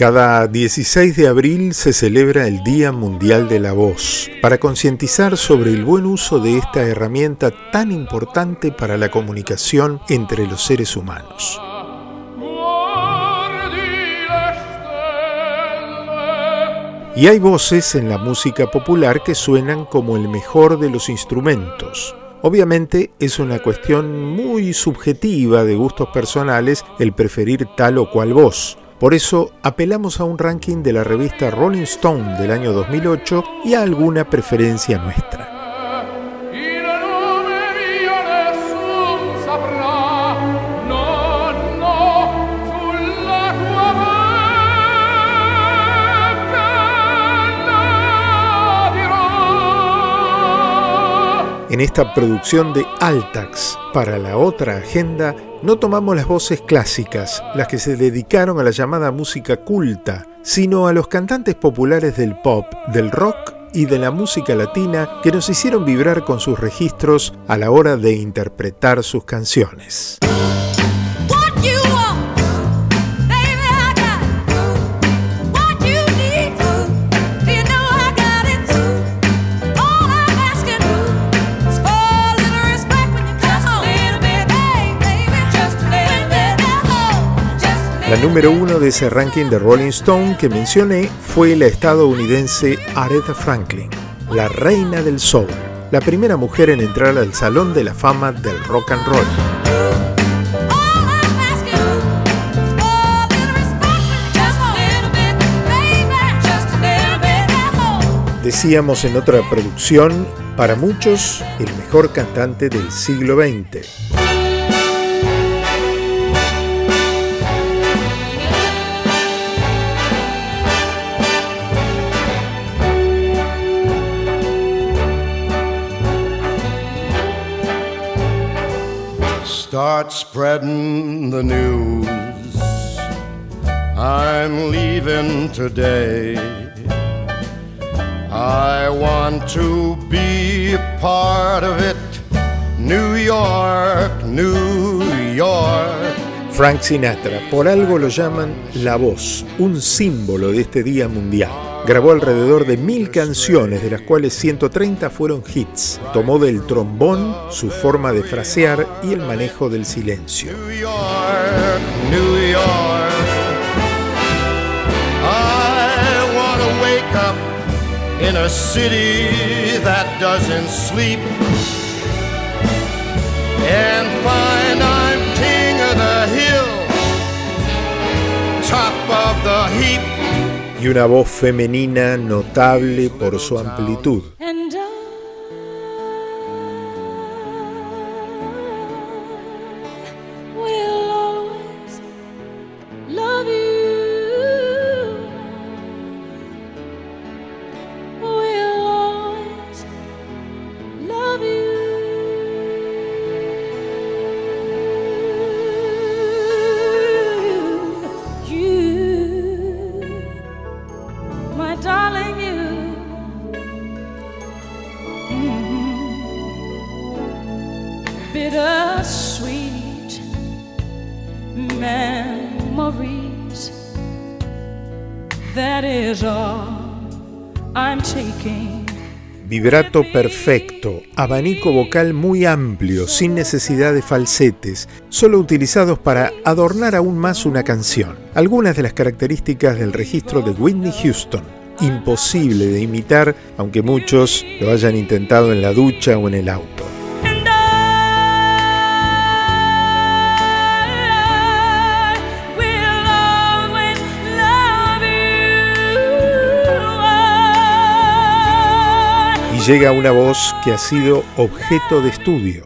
Cada 16 de abril se celebra el Día Mundial de la Voz para concientizar sobre el buen uso de esta herramienta tan importante para la comunicación entre los seres humanos. Y hay voces en la música popular que suenan como el mejor de los instrumentos. Obviamente es una cuestión muy subjetiva de gustos personales el preferir tal o cual voz. Por eso apelamos a un ranking de la revista Rolling Stone del año 2008 y a alguna preferencia nuestra. En esta producción de Altax para la otra agenda, no tomamos las voces clásicas, las que se dedicaron a la llamada música culta, sino a los cantantes populares del pop, del rock y de la música latina que nos hicieron vibrar con sus registros a la hora de interpretar sus canciones. La número uno de ese ranking de Rolling Stone que mencioné fue la estadounidense Aretha Franklin, la reina del soul, la primera mujer en entrar al Salón de la Fama del Rock and Roll. Decíamos en otra producción, para muchos, el mejor cantante del siglo XX. Start spreading the news. I'm leaving today. I want to be a part of it. New York, New York. Frank Sinatra, por algo lo llaman la voz, un símbolo de este Día Mundial. Grabó alrededor de mil canciones, de las cuales 130 fueron hits. Tomó del trombón su forma de frasear y el manejo del silencio. Wake up in a city that doesn't sleep and find I'm y una voz femenina notable por su amplitud. Vibrato perfecto, abanico vocal muy amplio, sin necesidad de falsetes, solo utilizados para adornar aún más una canción. Algunas de las características del registro de Whitney Houston. Imposible de imitar, aunque muchos lo hayan intentado en la ducha o en el auto. Llega una voz que ha sido objeto de estudio.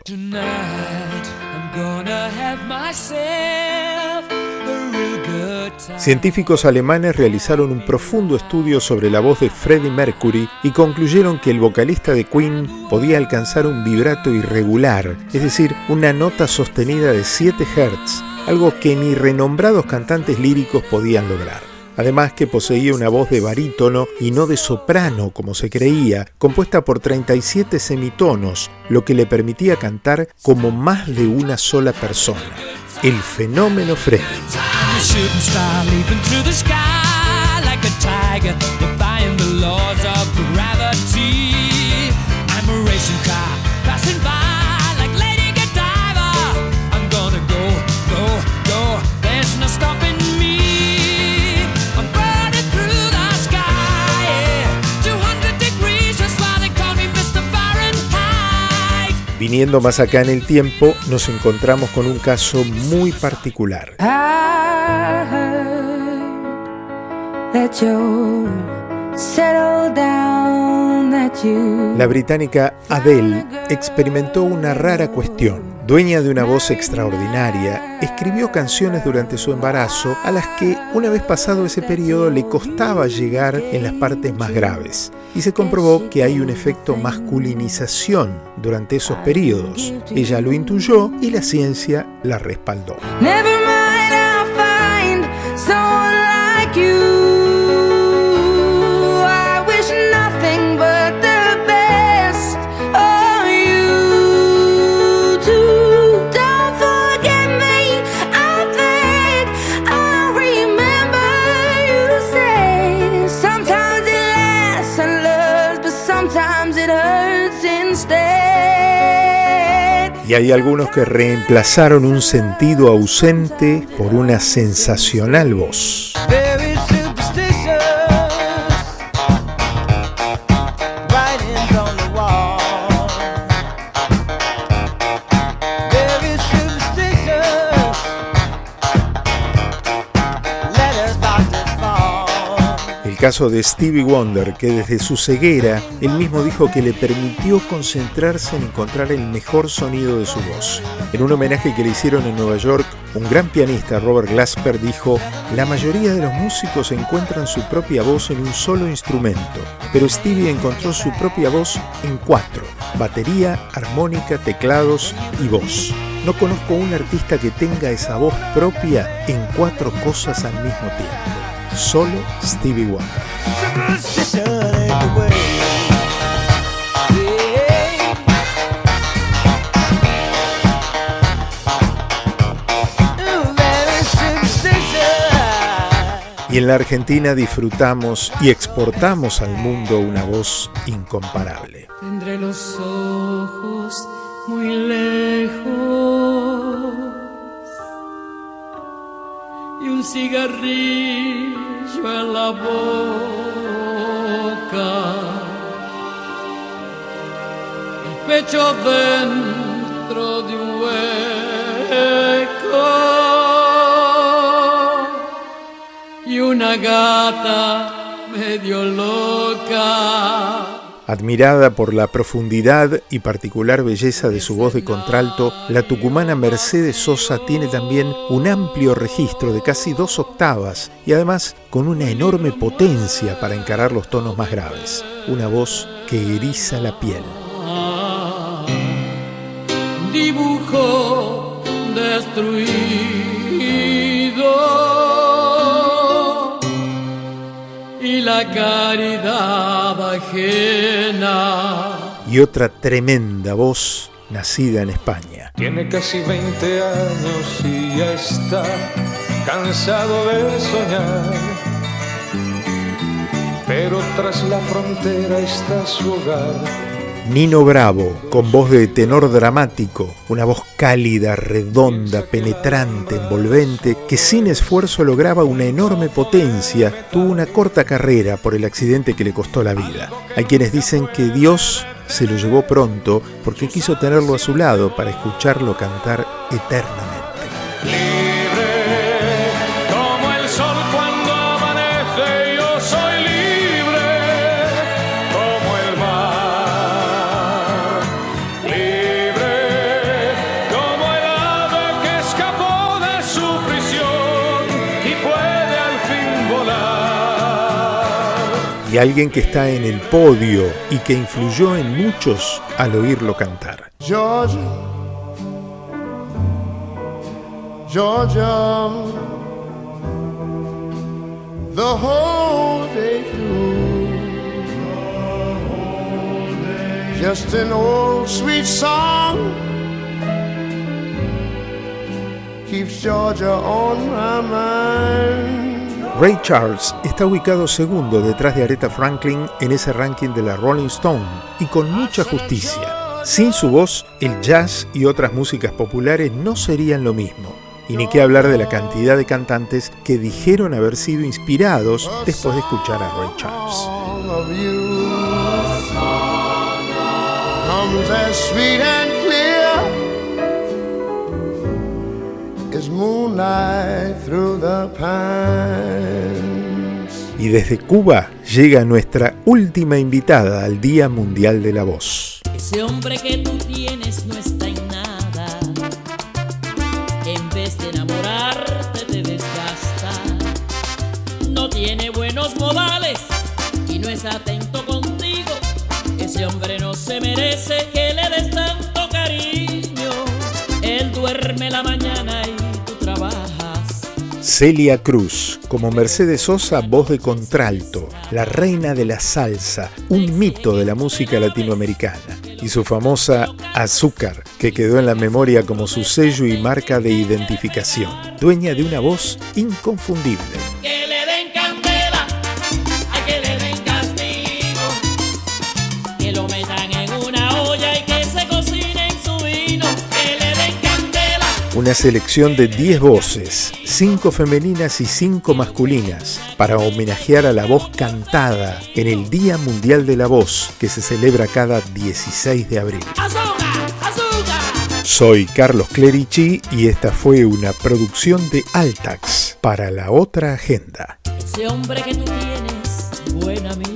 Científicos alemanes realizaron un profundo estudio sobre la voz de Freddie Mercury y concluyeron que el vocalista de Queen podía alcanzar un vibrato irregular, es decir, una nota sostenida de 7 Hz, algo que ni renombrados cantantes líricos podían lograr. Además que poseía una voz de barítono y no de soprano como se creía, compuesta por 37 semitonos, lo que le permitía cantar como más de una sola persona. El fenómeno Freddy. Viniendo más acá en el tiempo, nos encontramos con un caso muy particular. La británica Adele experimentó una rara cuestión. Dueña de una voz extraordinaria, escribió canciones durante su embarazo a las que, una vez pasado ese periodo, le costaba llegar en las partes más graves. Y se comprobó que hay un efecto masculinización durante esos periodos. Ella lo intuyó y la ciencia la respaldó. Y hay algunos que reemplazaron un sentido ausente por una sensacional voz. Caso de Stevie Wonder, que desde su ceguera, él mismo dijo que le permitió concentrarse en encontrar el mejor sonido de su voz. En un homenaje que le hicieron en Nueva York, un gran pianista, Robert Glasper, dijo, la mayoría de los músicos encuentran su propia voz en un solo instrumento, pero Stevie encontró su propia voz en cuatro, batería, armónica, teclados y voz. No conozco un artista que tenga esa voz propia en cuatro cosas al mismo tiempo solo Stevie Wonder. Y en la Argentina disfrutamos y exportamos al mundo una voz incomparable. Tendré los ojos muy lejos un cigarrillo en la boca. El pecho dentro de un hueco y una gata medio loca. Admirada por la profundidad y particular belleza de su voz de contralto, la tucumana Mercedes Sosa tiene también un amplio registro de casi dos octavas y además con una enorme potencia para encarar los tonos más graves. Una voz que eriza la piel. Dibujo destruido la caridad ajena. Y otra tremenda voz nacida en España. Tiene casi 20 años y ya está cansado de soñar. Pero tras la frontera está su hogar Nino Bravo, con voz de tenor dramático, una voz cálida, redonda, penetrante, envolvente, que sin esfuerzo lograba una enorme potencia, tuvo una corta carrera por el accidente que le costó la vida. Hay quienes dicen que Dios se lo llevó pronto porque quiso tenerlo a su lado para escucharlo cantar eternamente. Y alguien que está en el podio y que influyó en muchos al oírlo cantar. Georgia, Georgia, the whole day through. Just an old sweet song keeps Georgia on my mind. Ray Charles está ubicado segundo detrás de Aretha Franklin en ese ranking de la Rolling Stone y con mucha justicia. Sin su voz, el jazz y otras músicas populares no serían lo mismo. Y ni qué hablar de la cantidad de cantantes que dijeron haber sido inspirados después de escuchar a Ray Charles. Y desde Cuba llega nuestra última invitada al Día Mundial de la Voz. Ese hombre que tú tienes no está en nada. En vez de enamorarte te desgasta. No tiene buenos modales y no es atento contigo. Ese hombre no se merece que le des tanto cariño. Él duerme la mañana. Celia Cruz, como Mercedes Sosa, voz de contralto, la reina de la salsa, un mito de la música latinoamericana y su famosa Azúcar, que quedó en la memoria como su sello y marca de identificación, dueña de una voz inconfundible. Una selección de 10 voces, 5 femeninas y 5 masculinas, para homenajear a la voz cantada en el Día Mundial de la Voz, que se celebra cada 16 de abril. Soy Carlos Clerici y esta fue una producción de Altax para la otra agenda. Ese hombre que tú tienes, buena amiga,